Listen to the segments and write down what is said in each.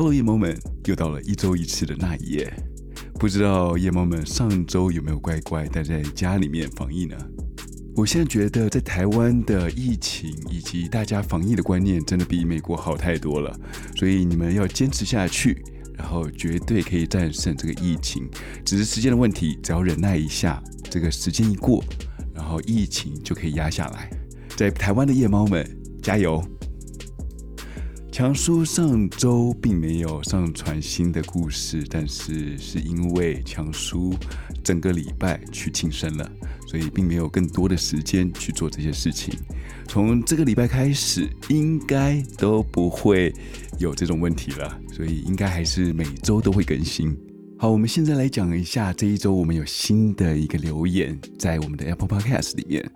Hello，夜猫们，又到了一周一次的那一夜。不知道夜猫们上周有没有乖乖待在家里面防疫呢？我现在觉得，在台湾的疫情以及大家防疫的观念，真的比美国好太多了。所以你们要坚持下去，然后绝对可以战胜这个疫情，只是时间的问题。只要忍耐一下，这个时间一过，然后疫情就可以压下来。在台湾的夜猫们，加油！强叔上周并没有上传新的故事，但是是因为强叔整个礼拜去庆生了，所以并没有更多的时间去做这些事情。从这个礼拜开始，应该都不会有这种问题了，所以应该还是每周都会更新。好，我们现在来讲一下这一周我们有新的一个留言，在我们的 Apple Podcast 里面。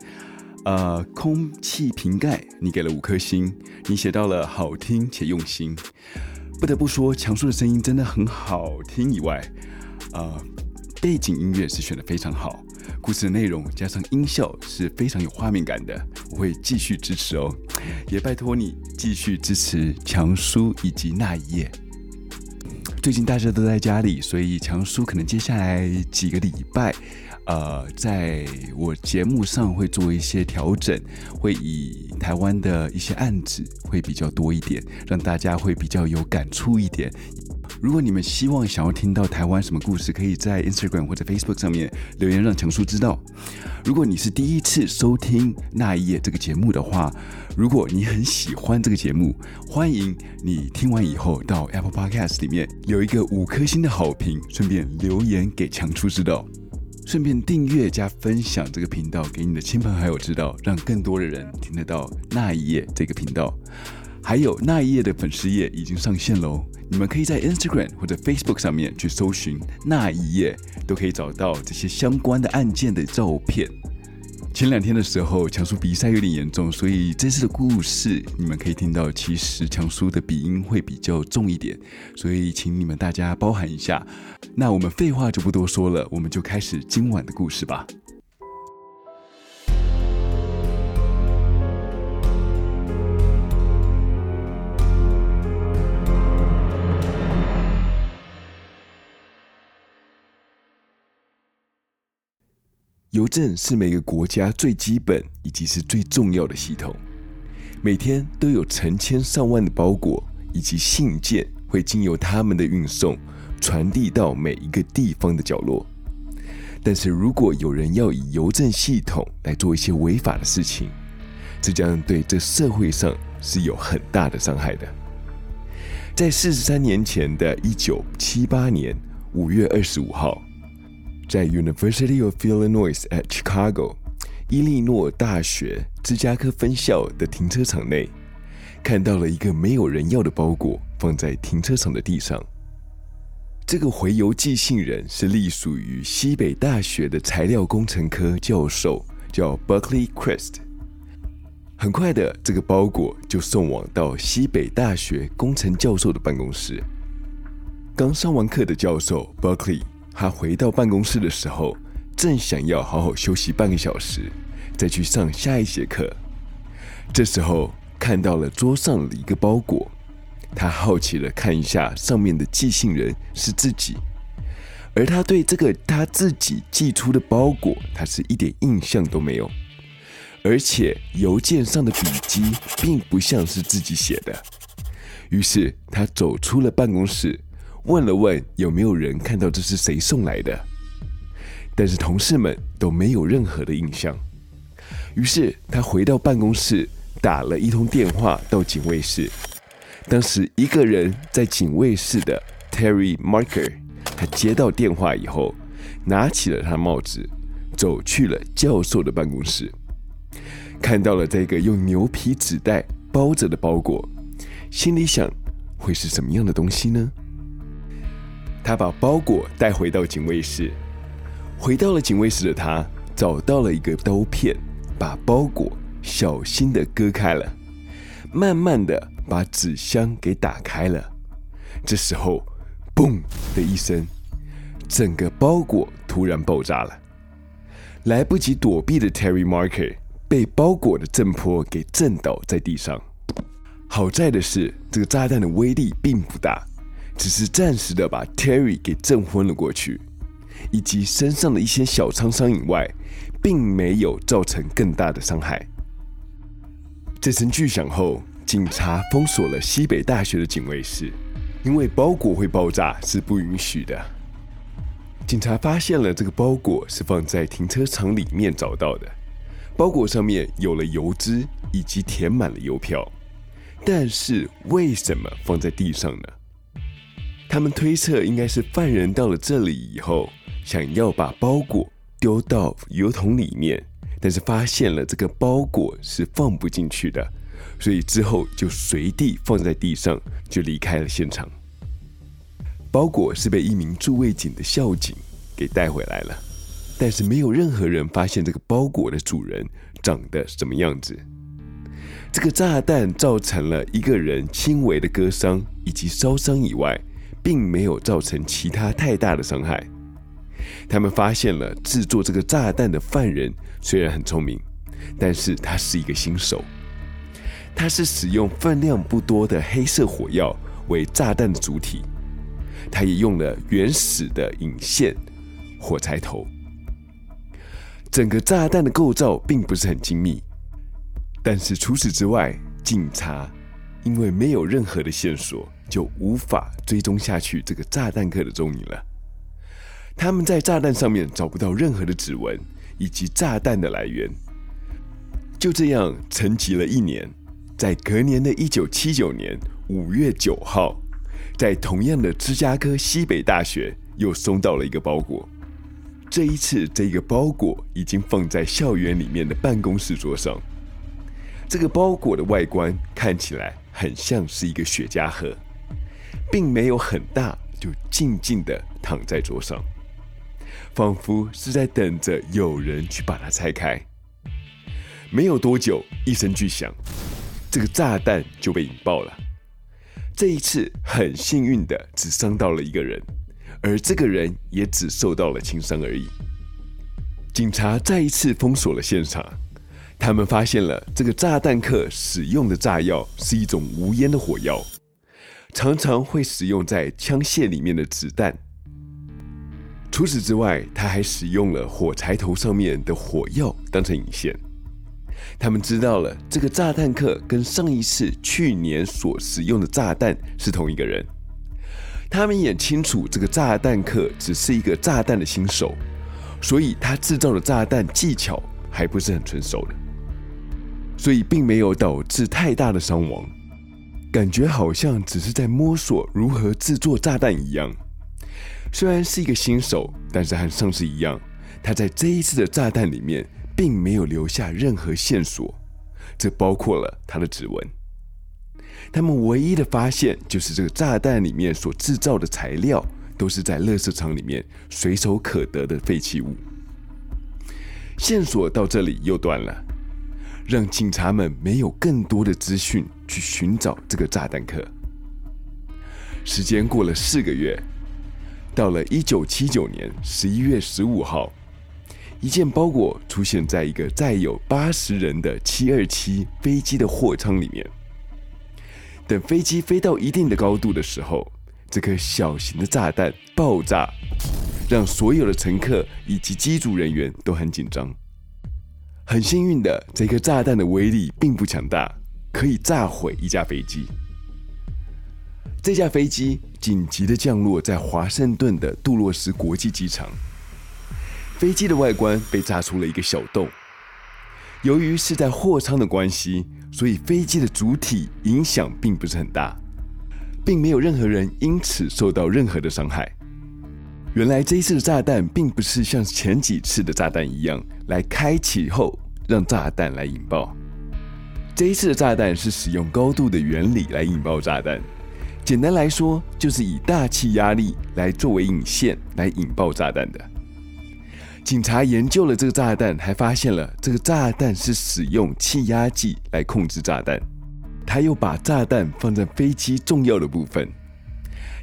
呃，空气瓶盖，你给了五颗星，你写到了好听且用心。不得不说，强叔的声音真的很好听。以外，呃，背景音乐是选的非常好，故事的内容加上音效是非常有画面感的。我会继续支持哦，也拜托你继续支持强叔以及那一夜。最近大家都在家里，所以强叔可能接下来几个礼拜。呃，在我节目上会做一些调整，会以台湾的一些案子会比较多一点，让大家会比较有感触一点。如果你们希望想要听到台湾什么故事，可以在 Instagram 或者 Facebook 上面留言，让强叔知道。如果你是第一次收听那一夜这个节目的话，如果你很喜欢这个节目，欢迎你听完以后到 Apple Podcast 里面有一个五颗星的好评，顺便留言给强叔知道。顺便订阅加分享这个频道给你的亲朋好友知道，让更多的人听得到那一页这个频道。还有那一页的粉丝页已经上线喽，你们可以在 Instagram 或者 Facebook 上面去搜寻那一页，都可以找到这些相关的案件的照片。前两天的时候，强叔鼻塞有点严重，所以这次的故事你们可以听到，其实强叔的鼻音会比较重一点，所以请你们大家包涵一下。那我们废话就不多说了，我们就开始今晚的故事吧。邮政是每个国家最基本以及是最重要的系统，每天都有成千上万的包裹以及信件会经由他们的运送传递到每一个地方的角落。但是如果有人要以邮政系统来做一些违法的事情，这将对这社会上是有很大的伤害的。在四十三年前的一九七八年五月二十五号。在 University of Illinois at Chicago，伊利诺大学芝加哥分校的停车场内，看到了一个没有人要的包裹放在停车场的地上。这个回邮寄信人是隶属于西北大学的材料工程科教授，叫 Buckley Crist。很快的，这个包裹就送往到西北大学工程教授的办公室。刚上完课的教授 Buckley。他回到办公室的时候，正想要好好休息半个小时，再去上下一节课。这时候看到了桌上的一个包裹，他好奇的看一下上面的寄信人是自己，而他对这个他自己寄出的包裹，他是一点印象都没有，而且邮件上的笔迹并不像是自己写的。于是他走出了办公室。问了问有没有人看到这是谁送来的，但是同事们都没有任何的印象。于是他回到办公室，打了一通电话到警卫室。当时一个人在警卫室的 Terry Marker，他接到电话以后，拿起了他帽子，走去了教授的办公室，看到了这个用牛皮纸袋包着的包裹，心里想，会是什么样的东西呢？他把包裹带回到警卫室，回到了警卫室的他找到了一个刀片，把包裹小心的割开了，慢慢的把纸箱给打开了。这时候，嘣的一声，整个包裹突然爆炸了。来不及躲避的 Terry Marker 被包裹的震波给震倒在地上。好在的是，这个炸弹的威力并不大。只是暂时的把 Terry 给震昏了过去，以及身上的一些小创伤以外，并没有造成更大的伤害。这声巨响后，警察封锁了西北大学的警卫室，因为包裹会爆炸是不允许的。警察发现了这个包裹是放在停车场里面找到的，包裹上面有了油脂以及填满了邮票，但是为什么放在地上呢？他们推测应该是犯人到了这里以后，想要把包裹丢到油桶里面，但是发现了这个包裹是放不进去的，所以之后就随地放在地上，就离开了现场。包裹是被一名驻卫警的校警给带回来了，但是没有任何人发现这个包裹的主人长得什么样子。这个炸弹造成了一个人轻微的割伤以及烧伤以外，并没有造成其他太大的伤害。他们发现了制作这个炸弹的犯人虽然很聪明，但是他是一个新手。他是使用分量不多的黑色火药为炸弹的主体。他也用了原始的引线火柴头。整个炸弹的构造并不是很精密，但是除此之外，警察因为没有任何的线索，就无法追踪下去这个炸弹客的踪影了。他们在炸弹上面找不到任何的指纹以及炸弹的来源。就这样沉寂了一年，在隔年的一九七九年五月九号。在同样的芝加哥西北大学，又收到了一个包裹。这一次，这个包裹已经放在校园里面的办公室桌上。这个包裹的外观看起来很像是一个雪茄盒，并没有很大，就静静地躺在桌上，仿佛是在等着有人去把它拆开。没有多久，一声巨响，这个炸弹就被引爆了。这一次很幸运的只伤到了一个人，而这个人也只受到了轻伤而已。警察再一次封锁了现场，他们发现了这个炸弹客使用的炸药是一种无烟的火药，常常会使用在枪械里面的子弹。除此之外，他还使用了火柴头上面的火药当成引线。他们知道了这个炸弹客跟上一次去年所使用的炸弹是同一个人。他们也清楚这个炸弹客只是一个炸弹的新手，所以他制造的炸弹技巧还不是很纯熟的，所以并没有导致太大的伤亡。感觉好像只是在摸索如何制作炸弹一样。虽然是一个新手，但是和上次一样，他在这一次的炸弹里面。并没有留下任何线索，这包括了他的指纹。他们唯一的发现就是这个炸弹里面所制造的材料都是在垃圾场里面随手可得的废弃物。线索到这里又断了，让警察们没有更多的资讯去寻找这个炸弹客。时间过了四个月，到了一九七九年十一月十五号。一件包裹出现在一个载有八十人的七二七飞机的货舱里面。等飞机飞到一定的高度的时候，这颗小型的炸弹爆炸，让所有的乘客以及机组人员都很紧张。很幸运的，这颗炸弹的威力并不强大，可以炸毁一架飞机。这架飞机紧急的降落在华盛顿的杜洛斯国际机场。飞机的外观被炸出了一个小洞，由于是在货舱的关系，所以飞机的主体影响并不是很大，并没有任何人因此受到任何的伤害。原来这一次的炸弹并不是像前几次的炸弹一样来开启后让炸弹来引爆，这一次的炸弹是使用高度的原理来引爆炸弹。简单来说，就是以大气压力来作为引线来引爆炸弹的。警察研究了这个炸弹，还发现了这个炸弹是使用气压计来控制炸弹。他又把炸弹放在飞机重要的部分。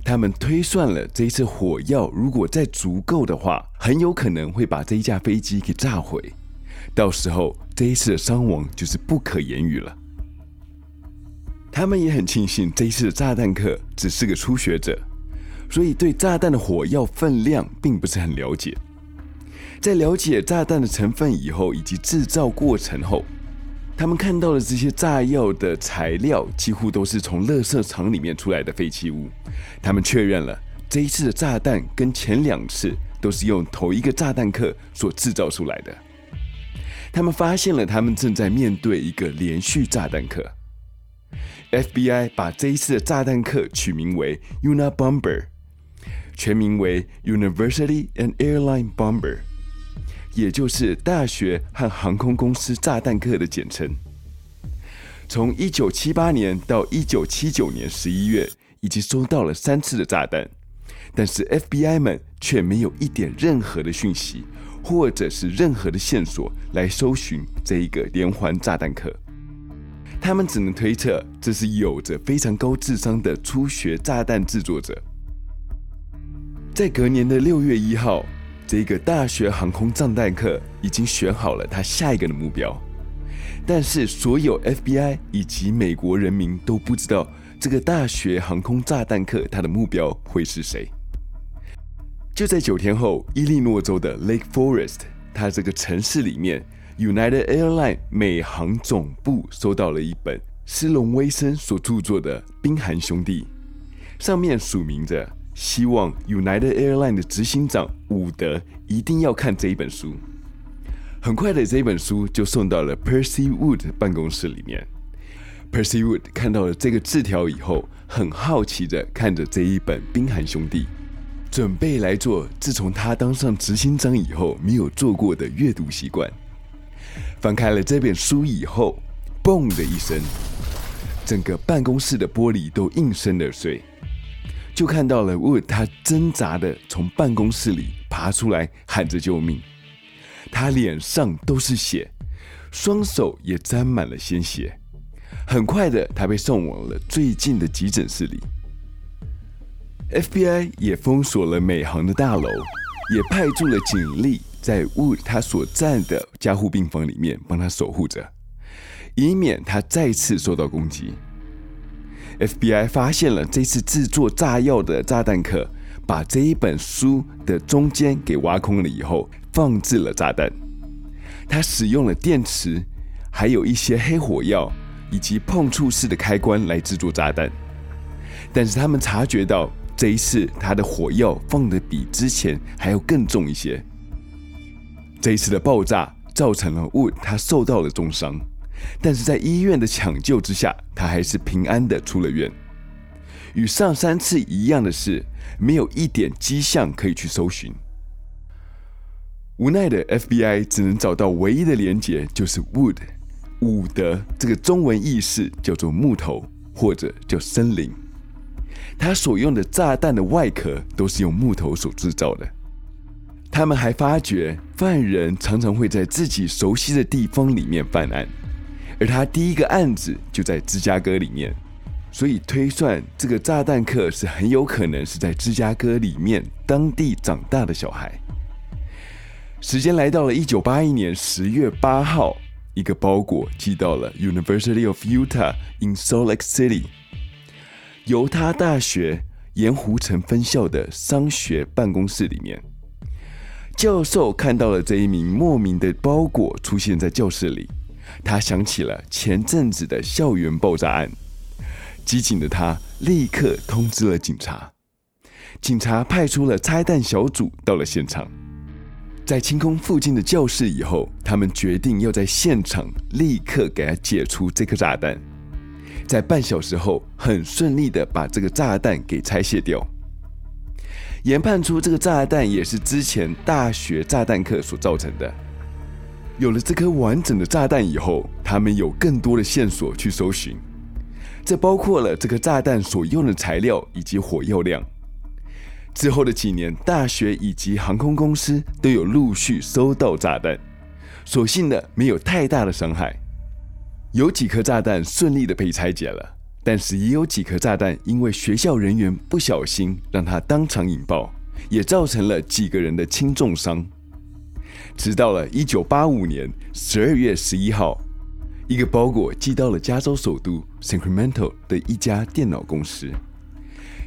他们推算了这一次火药如果再足够的话，很有可能会把这一架飞机给炸毁。到时候这一次的伤亡就是不可言喻了。他们也很庆幸这一次的炸弹客只是个初学者，所以对炸弹的火药分量并不是很了解。在了解炸弹的成分以后，以及制造过程后，他们看到的这些炸药的材料几乎都是从垃圾场里面出来的废弃物。他们确认了这一次的炸弹跟前两次都是用同一个炸弹客所制造出来的。他们发现了他们正在面对一个连续炸弹客。FBI 把这一次的炸弹客取名为 Unabomber，全名为 University and Airline Bomber。也就是大学和航空公司炸弹客的简称。从一九七八年到一九七九年十一月，已经收到了三次的炸弹，但是 FBI 们却没有一点任何的讯息，或者是任何的线索来搜寻这一个连环炸弹客。他们只能推测这是有着非常高智商的初学炸弹制作者。在隔年的六月一号。这个大学航空炸弹客已经选好了他下一个的目标，但是所有 FBI 以及美国人民都不知道这个大学航空炸弹客他的目标会是谁。就在九天后，伊利诺州的 Lake Forest，它这个城市里面，United Airlines 美航总部收到了一本斯隆威森所著作的《冰寒兄弟》，上面署名着。希望 United Airlines 的执行长伍德一定要看这一本书。很快的，这本书就送到了 Percy Wood 办公室里面。Percy Wood 看到了这个字条以后，很好奇的看着这一本《冰寒兄弟》，准备来做自从他当上执行长以后没有做过的阅读习惯。翻开了这本书以后，嘣的一声，整个办公室的玻璃都应声而碎。就看到了沃他挣扎的从办公室里爬出来，喊着救命。他脸上都是血，双手也沾满了鲜血。很快的，他被送往了最近的急诊室里。FBI 也封锁了美航的大楼，也派驻了警力在 Wood 他所在的加护病房里面帮他守护着，以免他再次受到攻击。FBI 发现了这次制作炸药的炸弹客，把这一本书的中间给挖空了以后，放置了炸弹。他使用了电池，还有一些黑火药以及碰触式的开关来制作炸弹。但是他们察觉到这一次他的火药放得比之前还要更重一些。这一次的爆炸造成了 Wood 他受到了重伤。但是在医院的抢救之下，他还是平安的出了院。与上三次一样的是，没有一点迹象可以去搜寻。无奈的 FBI 只能找到唯一的连结，就是 Wood，伍德这个中文意思叫做木头或者叫森林。他所用的炸弹的外壳都是用木头所制造的。他们还发觉，犯人常常会在自己熟悉的地方里面犯案。而他第一个案子就在芝加哥里面，所以推算这个炸弹客是很有可能是在芝加哥里面当地长大的小孩。时间来到了一九八一年十月八号，一个包裹寄到了 University of Utah in Salt Lake City，犹他大学盐湖城分校的商学办公室里面。教授看到了这一名莫名的包裹出现在教室里。他想起了前阵子的校园爆炸案，机警的他立刻通知了警察。警察派出了拆弹小组到了现场，在清空附近的教室以后，他们决定要在现场立刻给他解除这颗炸弹。在半小时后，很顺利的把这个炸弹给拆卸掉。研判出这个炸弹也是之前大学炸弹客所造成的。有了这颗完整的炸弹以后，他们有更多的线索去搜寻，这包括了这颗炸弹所用的材料以及火药量。之后的几年，大学以及航空公司都有陆续收到炸弹，所幸的没有太大的伤害。有几颗炸弹顺利的被拆解了，但是也有几颗炸弹因为学校人员不小心让它当场引爆，也造成了几个人的轻重伤。直到了一九八五年十二月十一号，一个包裹寄到了加州首都 Sacramento 的一家电脑公司。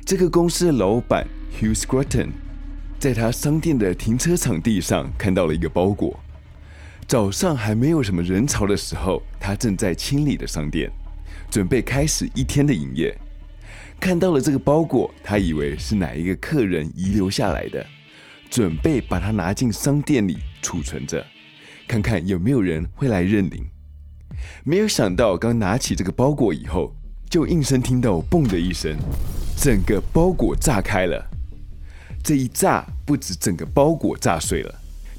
这个公司的老板 Hugh Scruton 在他商店的停车场地上看到了一个包裹。早上还没有什么人潮的时候，他正在清理的商店，准备开始一天的营业。看到了这个包裹，他以为是哪一个客人遗留下来的，准备把它拿进商店里储存着，看看有没有人会来认领。没有想到，刚拿起这个包裹以后，就应声听到“嘣”的一声，整个包裹炸开了。这一炸，不止整个包裹炸碎了，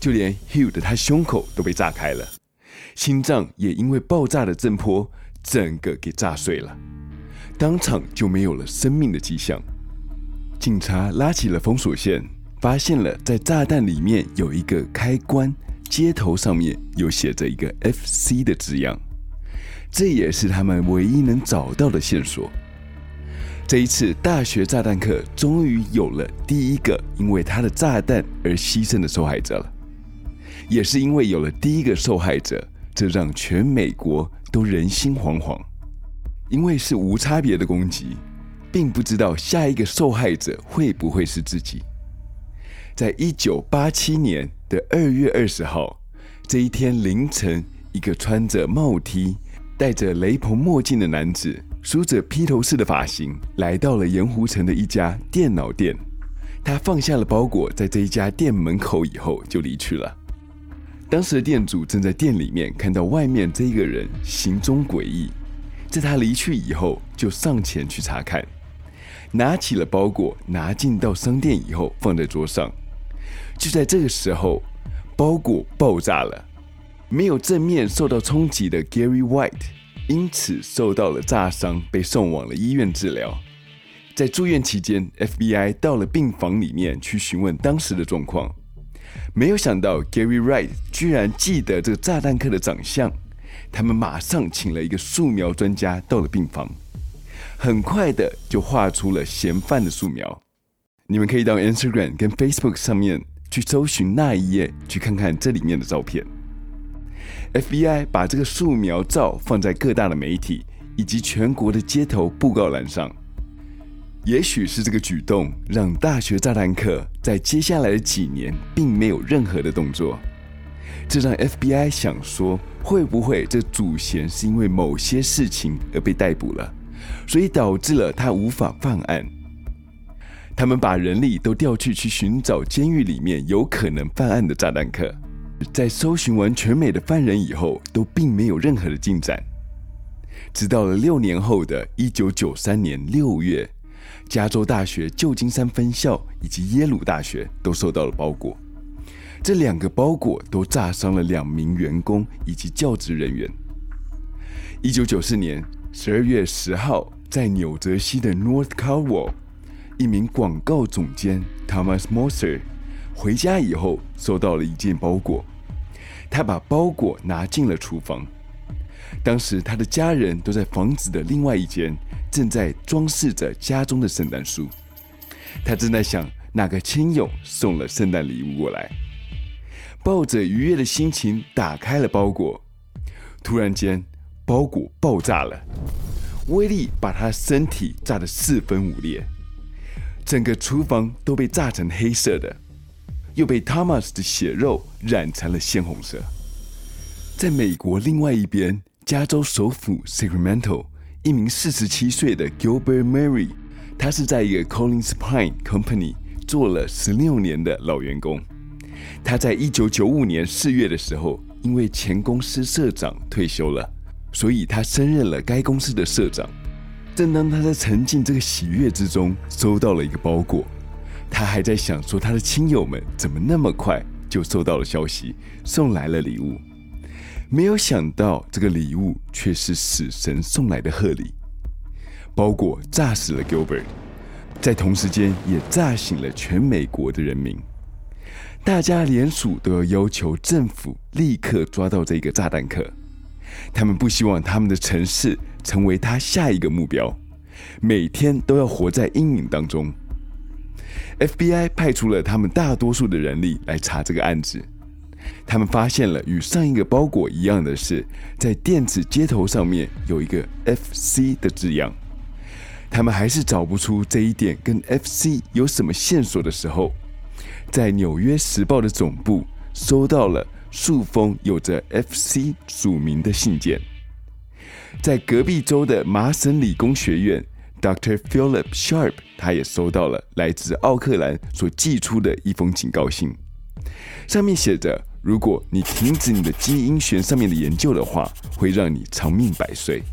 就连 Hugh 的他胸口都被炸开了，心脏也因为爆炸的震波，整个给炸碎了，当场就没有了生命的迹象。警察拉起了封锁线，发现了在炸弹里面有一个开关，接头上面有写着一个 FC 的字样。这也是他们唯一能找到的线索。这一次大学炸弹客终于有了第一个因为他的炸弹而牺牲的受害者了，也是因为有了第一个受害者，这让全美国都人心惶惶，因为是无差别的攻击，并不知道下一个受害者会不会是自己。在一九八七年的二月二十号这一天凌晨，一个穿着帽 T。戴着雷朋墨镜的男子，梳着披头士的发型，来到了盐湖城的一家电脑店。他放下了包裹，在这一家店门口以后就离去了。当时的店主正在店里面看到外面这个人行踪诡异，在他离去以后，就上前去查看，拿起了包裹，拿进到商店以后放在桌上。就在这个时候，包裹爆炸了。没有正面受到冲击的 Gary White，因此受到了炸伤，被送往了医院治疗。在住院期间，FBI 到了病房里面去询问当时的状况。没有想到 Gary Wright 居然记得这个炸弹客的长相。他们马上请了一个素描专家到了病房，很快的就画出了嫌犯的素描。你们可以到 Instagram 跟 Facebook 上面去搜寻那一页，去看看这里面的照片。FBI 把这个素描照放在各大的媒体以及全国的街头布告栏上。也许是这个举动让大学炸弹客在接下来的几年并没有任何的动作，这让 FBI 想说，会不会这主嫌是因为某些事情而被逮捕了，所以导致了他无法犯案。他们把人力都调去去寻找监狱里面有可能犯案的炸弹客。在搜寻完全美的犯人以后，都并没有任何的进展。直到了六年后的一九九三年六月，加州大学旧金山分校以及耶鲁大学都收到了包裹，这两个包裹都炸伤了两名员工以及教职人员。一九九四年十二月十号，在纽泽西的 North Caldwell，一名广告总监 Thomas Moser。回家以后，收到了一件包裹，他把包裹拿进了厨房。当时他的家人都在房子的另外一间，正在装饰着家中的圣诞树。他正在想哪个亲友送了圣诞礼物过来，抱着愉悦的心情打开了包裹。突然间，包裹爆炸了，威力把他身体炸得四分五裂，整个厨房都被炸成黑色的。又被 Thomas 的血肉染成了鲜红色。在美国另外一边，加州首府 Sacramento，一名四十七岁的 Gilbert Mary，他是在一个 Collins Pine Company 做了十六年的老员工。他在一九九五年四月的时候，因为前公司社长退休了，所以他升任了该公司的社长。正当他在沉浸这个喜悦之中，收到了一个包裹。他还在想说，他的亲友们怎么那么快就收到了消息，送来了礼物？没有想到，这个礼物却是死神送来的贺礼。包裹炸死了 Gilbert，在同时间也炸醒了全美国的人民。大家联署都要要求政府立刻抓到这个炸弹客，他们不希望他们的城市成为他下一个目标，每天都要活在阴影当中。FBI 派出了他们大多数的人力来查这个案子。他们发现了与上一个包裹一样的是，在电子接头上面有一个 FC 的字样。他们还是找不出这一点跟 FC 有什么线索的时候，在《纽约时报》的总部收到了数封有着 FC 署名的信件。在隔壁州的麻省理工学院，Dr. Philip Sharp，他也收到了来自奥克兰所寄出的一封警告信，上面写着：如果你停止你的基因学上面的研究的话，会让你长命百岁。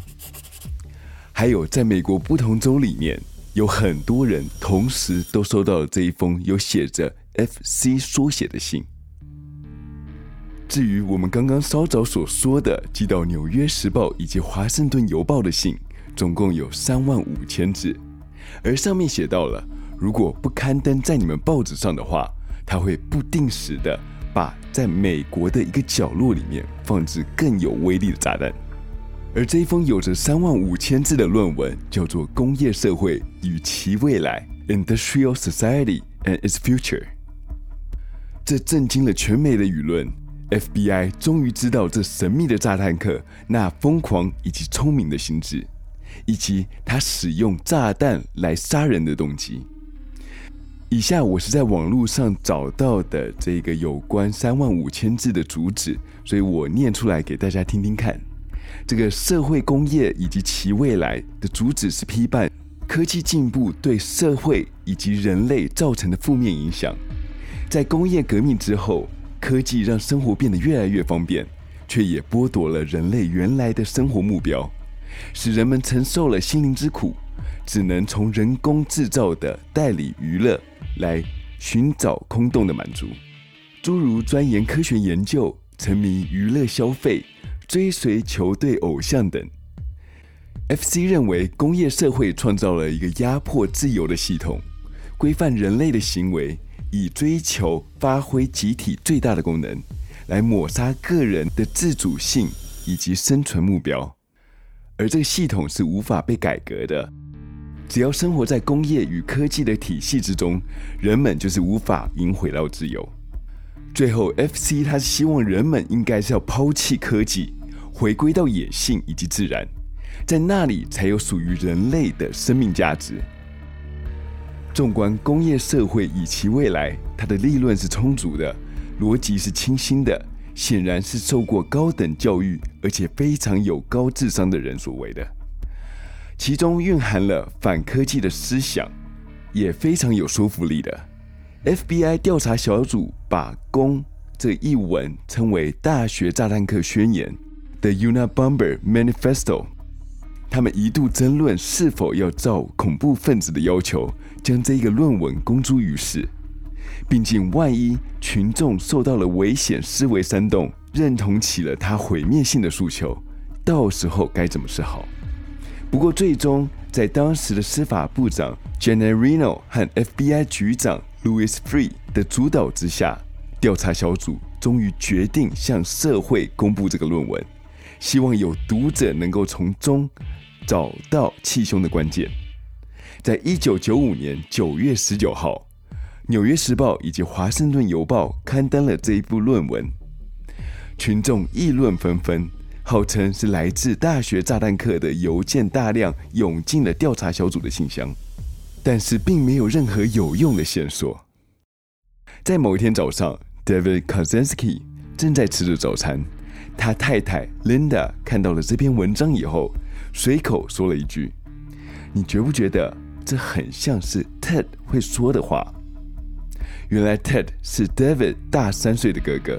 还有，在美国不同州里面，有很多人同时都收到了这一封有写着 FC 缩写的信。至于我们刚刚稍早所说的寄到《纽约时报》以及《华盛顿邮报》的信，总共有三万五千字，而上面写到了，如果不刊登在你们报纸上的话，他会不定时的把在美国的一个角落里面放置更有威力的炸弹。而这一封有着三万五千字的论文，叫做《工业社会与其未来》（Industrial Society and Its Future）。这震惊了全美的舆论。FBI 终于知道这神秘的炸弹客那疯狂以及聪明的心智，以及他使用炸弹来杀人的动机。以下我是在网络上找到的这个有关三万五千字的主旨，所以我念出来给大家听听看。这个社会工业以及其未来的主旨是批判科技进步对社会以及人类造成的负面影响。在工业革命之后，科技让生活变得越来越方便，却也剥夺了人类原来的生活目标，使人们承受了心灵之苦，只能从人工制造的代理娱乐来寻找空洞的满足，诸如钻研科学研究、沉迷娱乐消费。追随球队偶像等，FC 认为工业社会创造了一个压迫自由的系统，规范人类的行为，以追求发挥集体最大的功能，来抹杀个人的自主性以及生存目标。而这个系统是无法被改革的，只要生活在工业与科技的体系之中，人们就是无法赢回到自由。最后，FC 他是希望人们应该是要抛弃科技。回归到野性以及自然，在那里才有属于人类的生命价值。纵观工业社会以其未来，它的利润是充足的，逻辑是清新的，显然是受过高等教育而且非常有高智商的人所为的。其中蕴含了反科技的思想，也非常有说服力的。FBI 调查小组把“攻”这一文称为“大学炸弹客宣言”。The Unabomber Manifesto，他们一度争论是否要照恐怖分子的要求将这个论文公诸于世，毕竟万一群众受到了危险，思维煽动，认同起了他毁灭性的诉求，到时候该怎么是好？不过最终在当时的司法部长 Janet Reno 和 FBI 局长 Louis Free 的主导之下，调查小组终于决定向社会公布这个论文。希望有读者能够从中找到气胸的关键。在一九九五年九月十九号，《纽约时报》以及《华盛顿邮报》刊登了这一部论文，群众议论纷纷，号称是来自大学炸弹客的邮件大量涌进了调查小组的信箱，但是并没有任何有用的线索。在某一天早上，David Kaczynski 正在吃着早餐。他太太 Linda 看到了这篇文章以后，随口说了一句：“你觉不觉得这很像是 Ted 会说的话？”原来 Ted 是 David 大三岁的哥哥。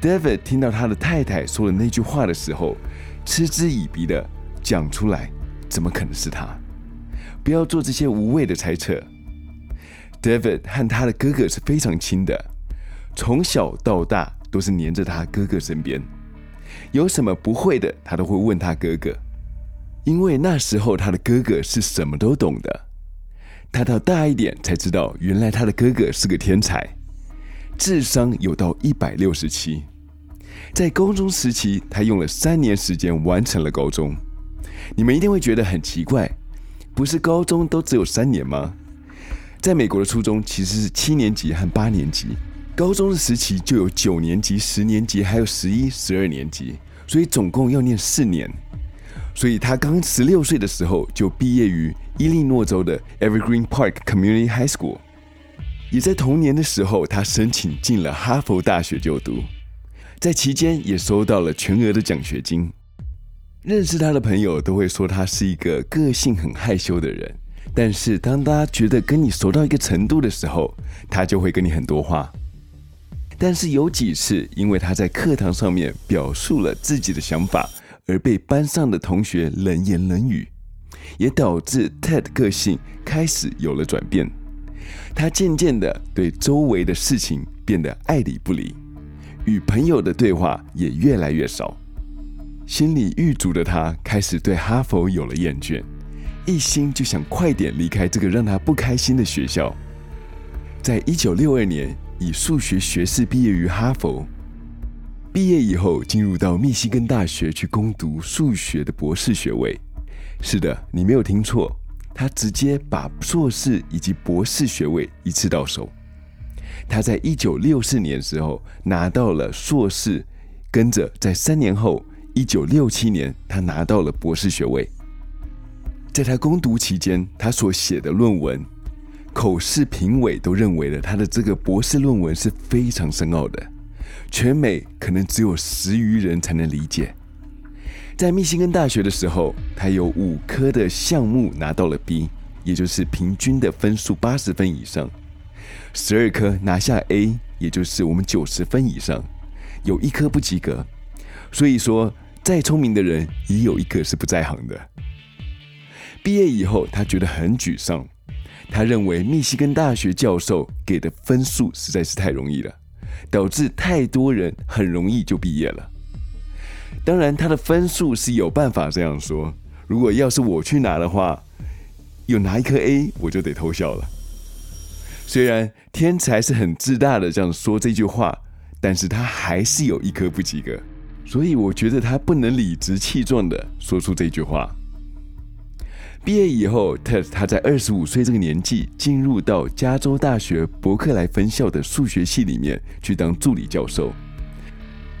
David 听到他的太太说了那句话的时候，嗤之以鼻的讲出来：“怎么可能是他？不要做这些无谓的猜测。” David 和他的哥哥是非常亲的，从小到大。都是黏着他哥哥身边，有什么不会的，他都会问他哥哥，因为那时候他的哥哥是什么都懂的。他到大一点才知道，原来他的哥哥是个天才，智商有到一百六十七。在高中时期，他用了三年时间完成了高中。你们一定会觉得很奇怪，不是高中都只有三年吗？在美国的初中其实是七年级和八年级。高中的时期就有九年级、十年级，还有十一、十二年级，所以总共要念四年。所以他刚十六岁的时候就毕业于伊利诺州的 Evergreen Park Community High School。也在同年的时候，他申请进了哈佛大学就读，在期间也收到了全额的奖学金。认识他的朋友都会说他是一个个性很害羞的人，但是当他觉得跟你熟到一个程度的时候，他就会跟你很多话。但是有几次，因为他在课堂上面表述了自己的想法，而被班上的同学冷言冷语，也导致 Ted 个性开始有了转变。他渐渐的对周围的事情变得爱理不理，与朋友的对话也越来越少。心里郁卒的他开始对哈佛有了厌倦，一心就想快点离开这个让他不开心的学校。在一九六二年，以数学学士毕业于哈佛。毕业以后，进入到密西根大学去攻读数学的博士学位。是的，你没有听错。他直接把硕士以及博士学位一次到手。他在一九六四年时候拿到了硕士，跟着在三年后，一九六七年他拿到了博士学位。在他攻读期间，他所写的论文，口试评委都认为了他的这个博士论文是非常深奥的，全美可能只有十余人才能理解。在密西根大学的时候，他有五科的项目拿到了 B，也就是平均的分数八十分以上；十二科拿下 A，也就是我们九十分以上，有一科不及格。所以说，再聪明的人也有一个是不在行的。毕业以后，他觉得很沮丧，他认为密西根大学教授给的分数实在是太容易了，导致太多人很容易就毕业了。当然，他的分数是有办法这样说。如果要是我去拿的话，有拿一颗 A，我就得偷笑了。虽然天才是很自大的这样说这句话，但是他还是有一科不及格，所以我觉得他不能理直气壮的说出这句话。毕业以后，Ted 他在二十五岁这个年纪进入到加州大学伯克莱分校的数学系里面去当助理教授。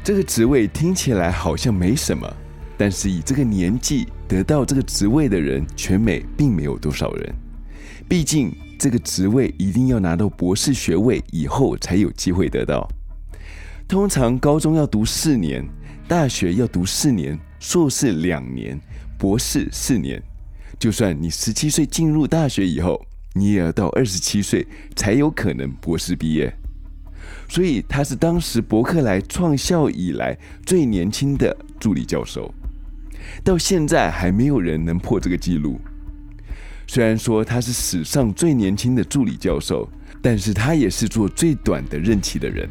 这个职位听起来好像没什么，但是以这个年纪得到这个职位的人，全美并没有多少人。毕竟这个职位一定要拿到博士学位以后才有机会得到。通常高中要读四年，大学要读四年，硕士两年，博士四年。就算你十七岁进入大学以后，你也要到二十七岁才有可能博士毕业。所以他是当时伯克莱创校以来最年轻的助理教授，到现在还没有人能破这个记录。虽然说他是史上最年轻的助理教授，但是他也是做最短的任期的人。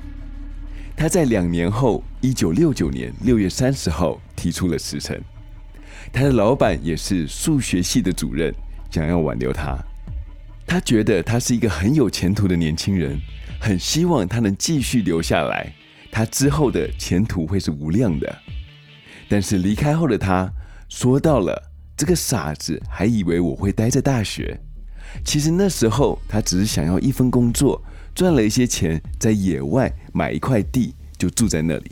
他在两年后，一九六九年六月三十号提出了辞呈。他的老板也是数学系的主任，想要挽留他。他觉得他是一个很有前途的年轻人。很希望他能继续留下来，他之后的前途会是无量的。但是离开后的他说到了：“这个傻子还以为我会待在大学。其实那时候他只是想要一份工作，赚了一些钱，在野外买一块地就住在那里。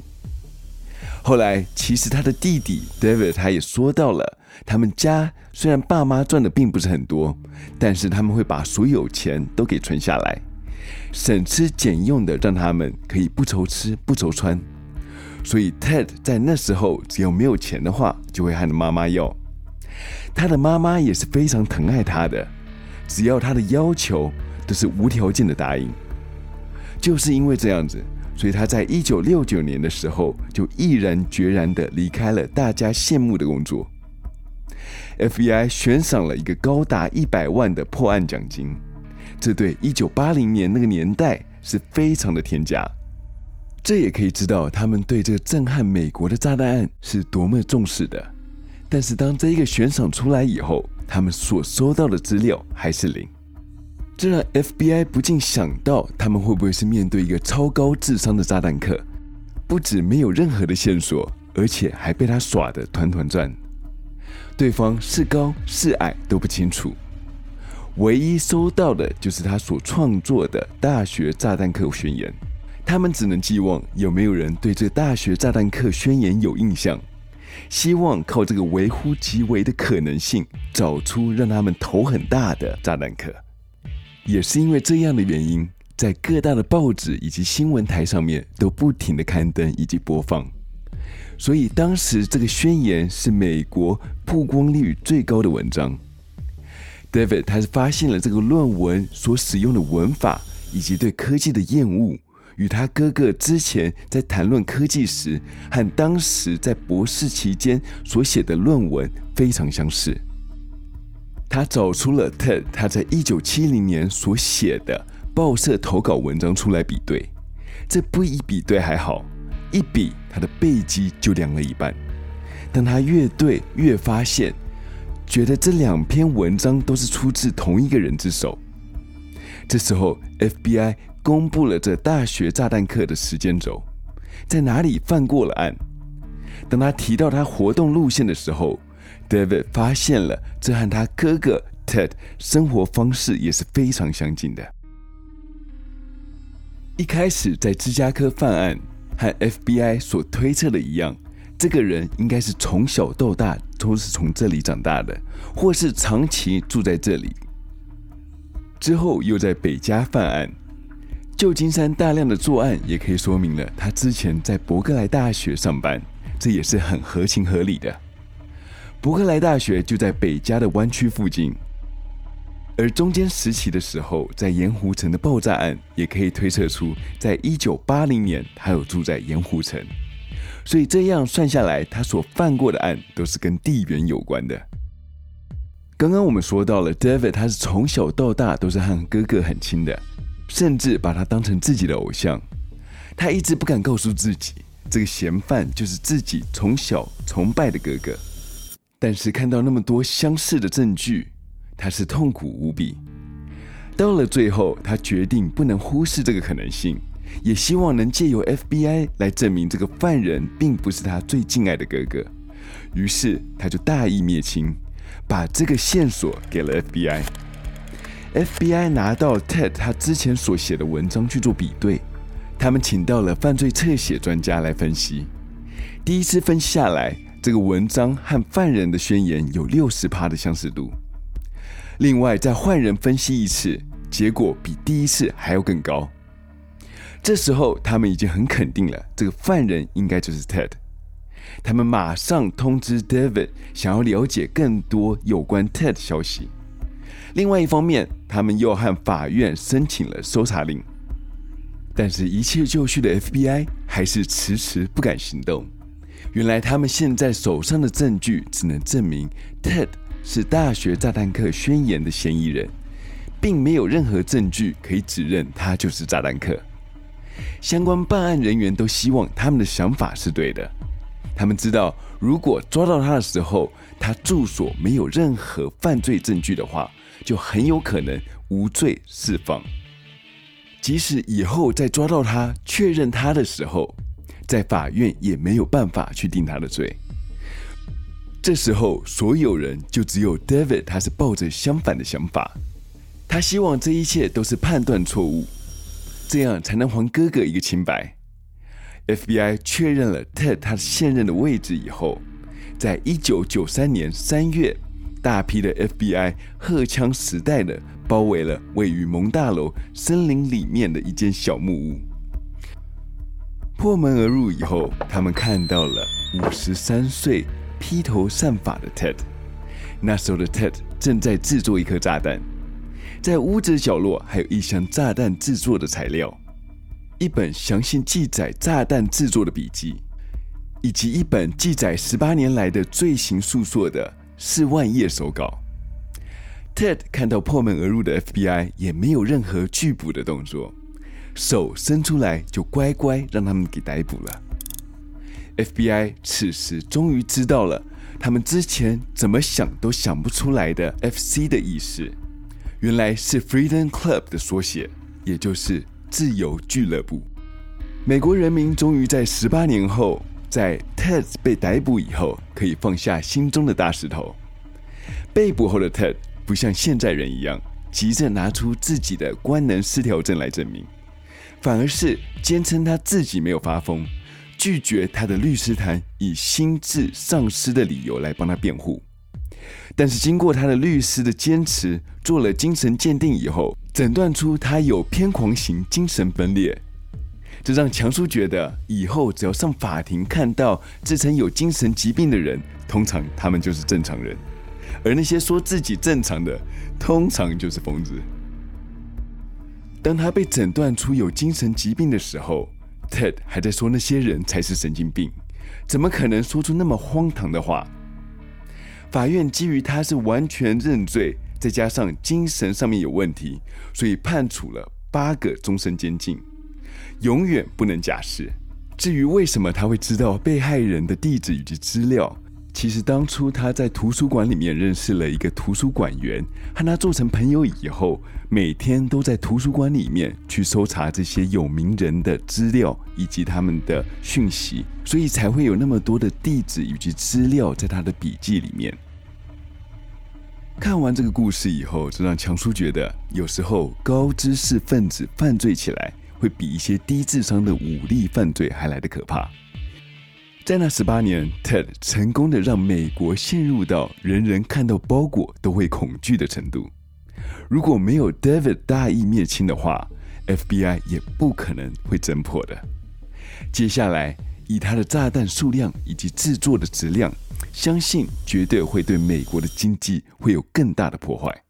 后来其实他的弟弟 David 他也说到了，他们家虽然爸妈赚的并不是很多，但是他们会把所有钱都给存下来。”省吃俭用的让他们可以不愁吃不愁穿，所以 Ted 在那时候只要没有钱的话，就会和妈妈要。他的妈妈也是非常疼爱他的，只要他的要求都是无条件的答应。就是因为这样子，所以他在一九六九年的时候就毅然决然的离开了大家羡慕的工作。FBI 悬赏了一个高达一百万的破案奖金。这对一九八零年那个年代是非常的天价，这也可以知道他们对这个震撼美国的炸弹案是多么重视的。但是当这一个悬赏出来以后，他们所收到的资料还是零，这让 FBI 不禁想到，他们会不会是面对一个超高智商的炸弹客？不止没有任何的线索，而且还被他耍得团团转，对方是高是矮都不清楚。唯一收到的就是他所创作的大学炸弹客宣言，他们只能寄望有没有人对这大学炸弹客宣言有印象，希望靠这个微乎其微的可能性，找出让他们头很大的炸弹客。也是因为这样的原因，在各大的报纸以及新闻台上面都不停的刊登以及播放。所以当时这个宣言是美国曝光率最高的文章。David 他是发现了这个论文所使用的文法以及对科技的厌恶，与他哥哥之前在谈论科技时和当时在博士期间所写的论文非常相似。他找出了 Ted 他在一九七零年所写的报社投稿文章出来比对，这不一比对还好，一比他的背脊就凉了一半。当他越对越发现，觉得这两篇文章都是出自同一个人之手。这时候 FBI 公布了这大学炸弹客的时间轴，在哪里犯过了案。当他提到他活动路线的时候，David 发现了这和他哥哥 Ted 生活方式也是非常相近的。一开始在芝加哥犯案，和 FBI 所推测的一样。这个人应该是从小到大都是从这里长大的，或是长期住在这里。之后又在北加犯案，旧金山大量的作案也可以说明了他之前在伯克莱大学上班，这也是很合情合理的。伯克莱大学就在北加的湾区附近，而中间时期的时候，在盐湖城的爆炸案也可以推测出，在一九八零年他有住在盐湖城。所以这样算下来，他所犯过的案都是跟地缘有关的。刚刚我们说到了，David 他是从小到大都是和哥哥很亲的，甚至把他当成自己的偶像。他一直不敢告诉自己，这个嫌犯就是自己从小崇拜的哥哥。但是看到那么多相似的证据，他是痛苦无比。到了最后，他决定不能忽视这个可能性。也希望能借由 FBI 来证明这个犯人并不是他最敬爱的哥哥，于是他就大义灭亲，把这个线索给了 FBI。FBI 拿到 Ted 他之前所写的文章去做比对，他们请到了犯罪侧写专家来分析。第一次分析下来，这个文章和犯人的宣言有六十趴的相似度。另外再换人分析一次，结果比第一次还要更高。这时候，他们已经很肯定了，这个犯人应该就是 Ted。他们马上通知 David，想要了解更多有关 Ted 的消息。另外一方面，他们又和法院申请了搜查令。但是，一切就绪的 FBI 还是迟迟不敢行动。原来，他们现在手上的证据只能证明 Ted 是大学炸弹客宣言的嫌疑人，并没有任何证据可以指认他就是炸弹客。相关办案人员都希望他们的想法是对的。他们知道，如果抓到他的时候，他住所没有任何犯罪证据的话，就很有可能无罪释放。即使以后再抓到他，确认他的时候，在法院也没有办法去定他的罪。这时候，所有人就只有 David，他是抱着相反的想法。他希望这一切都是判断错误。这样才能还哥哥一个清白。FBI 确认了 Ted 他现任的位置以后，在一九九三年三月，大批的 FBI 荷枪实弹的包围了位于蒙大楼森林里面的一间小木屋。破门而入以后，他们看到了五十三岁披头散发的 Ted。那时候的 Ted 正在制作一颗炸弹。在屋子角落还有一箱炸弹制作的材料，一本详细记载炸弹制作的笔记，以及一本记载十八年来的罪行诉说的四万页手稿。Ted 看到破门而入的 FBI，也没有任何拒捕的动作，手伸出来就乖乖让他们给逮捕了。FBI 此时终于知道了他们之前怎么想都想不出来的 FC 的意思。原来是 Freedom Club 的缩写，也就是自由俱乐部。美国人民终于在十八年后，在 Ted 被逮捕以后，可以放下心中的大石头。被捕后的 Ted 不像现在人一样，急着拿出自己的官能失调症来证明，反而是坚称他自己没有发疯，拒绝他的律师团以心智丧失的理由来帮他辩护。但是经过他的律师的坚持，做了精神鉴定以后，诊断出他有偏狂型精神分裂。这让强叔觉得，以后只要上法庭看到自称有精神疾病的人，通常他们就是正常人，而那些说自己正常的，通常就是疯子。当他被诊断出有精神疾病的时候，Ted 还在说那些人才是神经病，怎么可能说出那么荒唐的话？法院基于他是完全认罪，再加上精神上面有问题，所以判处了八个终身监禁。永远不能假释。至于为什么他会知道被害人的地址以及资料，其实当初他在图书馆里面认识了一个图书馆员，和他做成朋友以后，每天都在图书馆里面去搜查这些有名人的资料以及他们的讯息，所以才会有那么多的地址以及资料在他的笔记里面。看完这个故事以后，这让强叔觉得，有时候高知识分子犯罪起来。会比一些低智商的武力犯罪还来得可怕。在那十八年，Ted 成功的让美国陷入到人人看到包裹都会恐惧的程度。如果没有 David 大义灭亲的话，FBI 也不可能会侦破的。接下来，以他的炸弹数量以及制作的质量，相信绝对会对美国的经济会有更大的破坏。